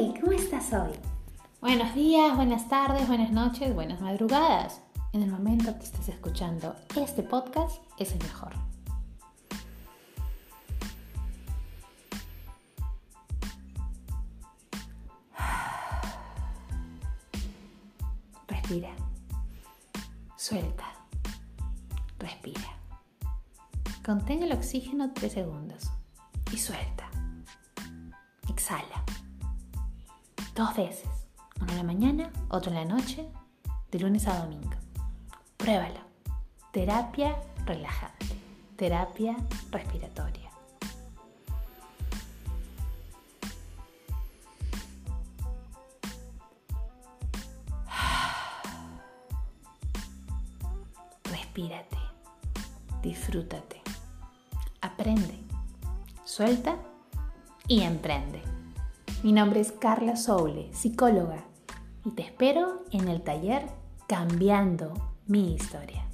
estás hoy? Buenos días, buenas tardes, buenas noches, buenas madrugadas. En el momento que estés escuchando este podcast es el mejor. Respira. Suelta. Respira. Contén el oxígeno 3 segundos y suelta. Exhala. Dos veces. Uno en la mañana, otro en la noche, de lunes a domingo. Pruébalo. Terapia relajante. Terapia respiratoria. Respírate. Disfrútate. Aprende. Suelta y emprende. Mi nombre es Carla Soule, psicóloga, y te espero en el taller Cambiando mi historia.